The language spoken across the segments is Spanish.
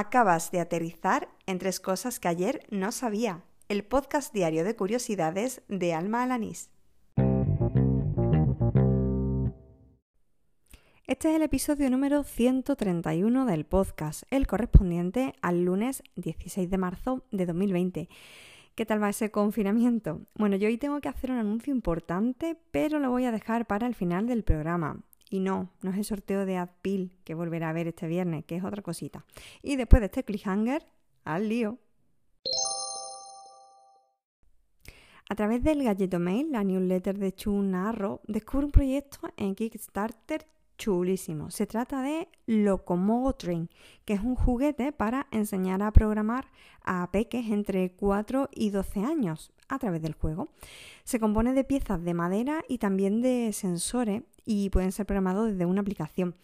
Acabas de aterrizar en tres cosas que ayer no sabía. El podcast diario de curiosidades de Alma Alanís. Este es el episodio número 131 del podcast, el correspondiente al lunes 16 de marzo de 2020. ¿Qué tal va ese confinamiento? Bueno, yo hoy tengo que hacer un anuncio importante, pero lo voy a dejar para el final del programa. Y no, no es el sorteo de Adpil que volverá a ver este viernes, que es otra cosita. Y después de este cliffhanger, al lío. A través del Galleto Mail, la newsletter de Chunarro, descubre un proyecto en Kickstarter chulísimo. Se trata de Train, que es un juguete para enseñar a programar a peques entre 4 y 12 años a través del juego. Se compone de piezas de madera y también de sensores y pueden ser programados desde una aplicación.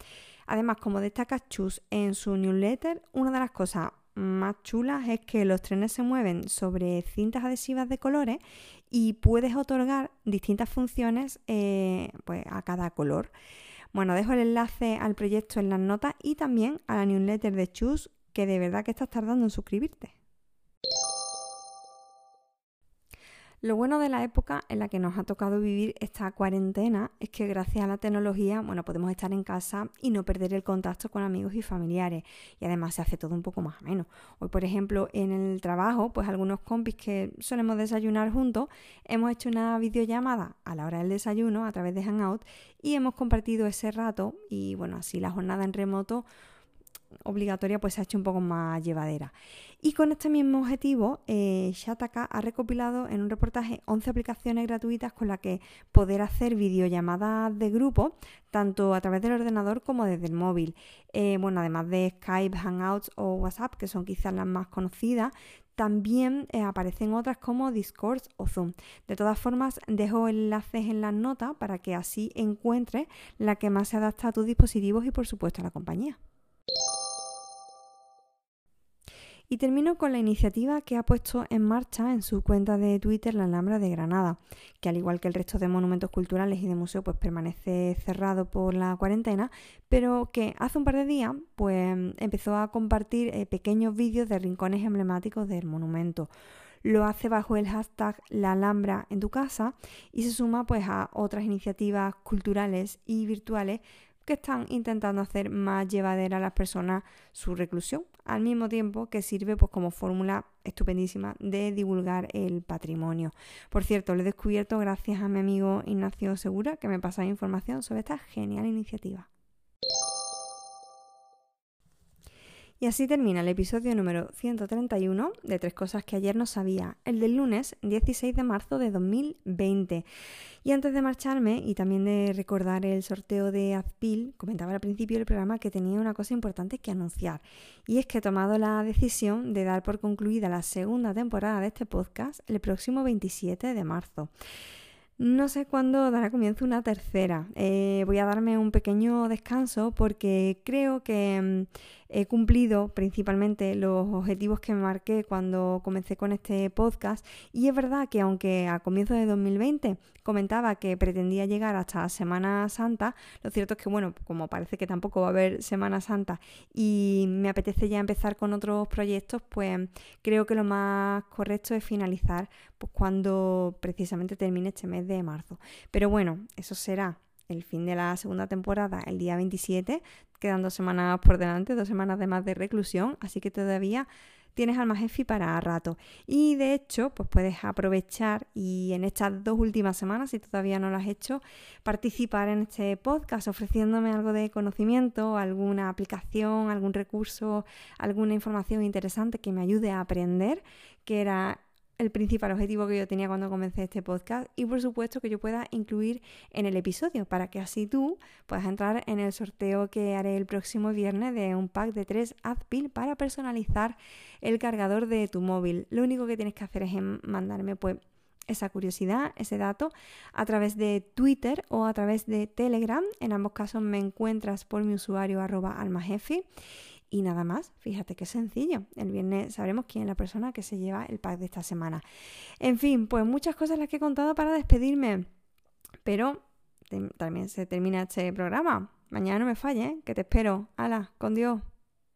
Además, como destaca Chus en su newsletter, una de las cosas más chulas es que los trenes se mueven sobre cintas adhesivas de colores y puedes otorgar distintas funciones eh, pues, a cada color. Bueno, dejo el enlace al proyecto en las notas y también a la newsletter de Chus, que de verdad que estás tardando en suscribirte. Lo bueno de la época en la que nos ha tocado vivir esta cuarentena es que gracias a la tecnología, bueno, podemos estar en casa y no perder el contacto con amigos y familiares. Y además se hace todo un poco más ameno. Hoy, por ejemplo, en el trabajo, pues algunos compis que solemos desayunar juntos, hemos hecho una videollamada a la hora del desayuno a través de Hangout y hemos compartido ese rato y bueno, así la jornada en remoto obligatoria pues se ha hecho un poco más llevadera. Y con este mismo objetivo, eh, Shataka ha recopilado en un reportaje 11 aplicaciones gratuitas con las que poder hacer videollamadas de grupo, tanto a través del ordenador como desde el móvil. Eh, bueno, además de Skype, Hangouts o WhatsApp, que son quizás las más conocidas, también eh, aparecen otras como Discord o Zoom. De todas formas, dejo enlaces en las notas para que así encuentres la que más se adapta a tus dispositivos y por supuesto a la compañía. Y termino con la iniciativa que ha puesto en marcha en su cuenta de Twitter la Alhambra de Granada, que al igual que el resto de monumentos culturales y de museos, pues permanece cerrado por la cuarentena, pero que hace un par de días pues empezó a compartir eh, pequeños vídeos de rincones emblemáticos del monumento. Lo hace bajo el hashtag La Alhambra en tu casa y se suma pues a otras iniciativas culturales y virtuales que están intentando hacer más llevadera a las personas su reclusión, al mismo tiempo que sirve pues, como fórmula estupendísima de divulgar el patrimonio. Por cierto, lo he descubierto gracias a mi amigo Ignacio Segura, que me pasa información sobre esta genial iniciativa. Y así termina el episodio número 131 de Tres Cosas que ayer no sabía, el del lunes 16 de marzo de 2020. Y antes de marcharme y también de recordar el sorteo de Azpil, comentaba al principio del programa que tenía una cosa importante que anunciar. Y es que he tomado la decisión de dar por concluida la segunda temporada de este podcast el próximo 27 de marzo. No sé cuándo dará comienzo una tercera. Eh, voy a darme un pequeño descanso porque creo que mm, he cumplido principalmente los objetivos que me marqué cuando comencé con este podcast y es verdad que aunque a comienzos de 2020 comentaba que pretendía llegar hasta Semana Santa, lo cierto es que bueno, como parece que tampoco va a haber Semana Santa y me apetece ya empezar con otros proyectos, pues creo que lo más correcto es finalizar pues, cuando precisamente termine este mes de marzo. Pero bueno, eso será el fin de la segunda temporada el día 27. Quedan dos semanas por delante, dos semanas de más de reclusión, así que todavía tienes Alma Jefi para rato. Y de hecho, pues puedes aprovechar y en estas dos últimas semanas, si todavía no lo has hecho, participar en este podcast ofreciéndome algo de conocimiento, alguna aplicación, algún recurso, alguna información interesante que me ayude a aprender, que era el principal objetivo que yo tenía cuando comencé este podcast y por supuesto que yo pueda incluir en el episodio para que así tú puedas entrar en el sorteo que haré el próximo viernes de un pack de tres Adpil para personalizar el cargador de tu móvil. Lo único que tienes que hacer es mandarme pues esa curiosidad, ese dato, a través de Twitter o a través de Telegram. En ambos casos me encuentras por mi usuario arroba almajefi. Y nada más, fíjate qué sencillo. El viernes sabremos quién es la persona que se lleva el pack de esta semana. En fin, pues muchas cosas las que he contado para despedirme. Pero también se termina este programa. Mañana no me falle, ¿eh? que te espero. Hala, con Dios.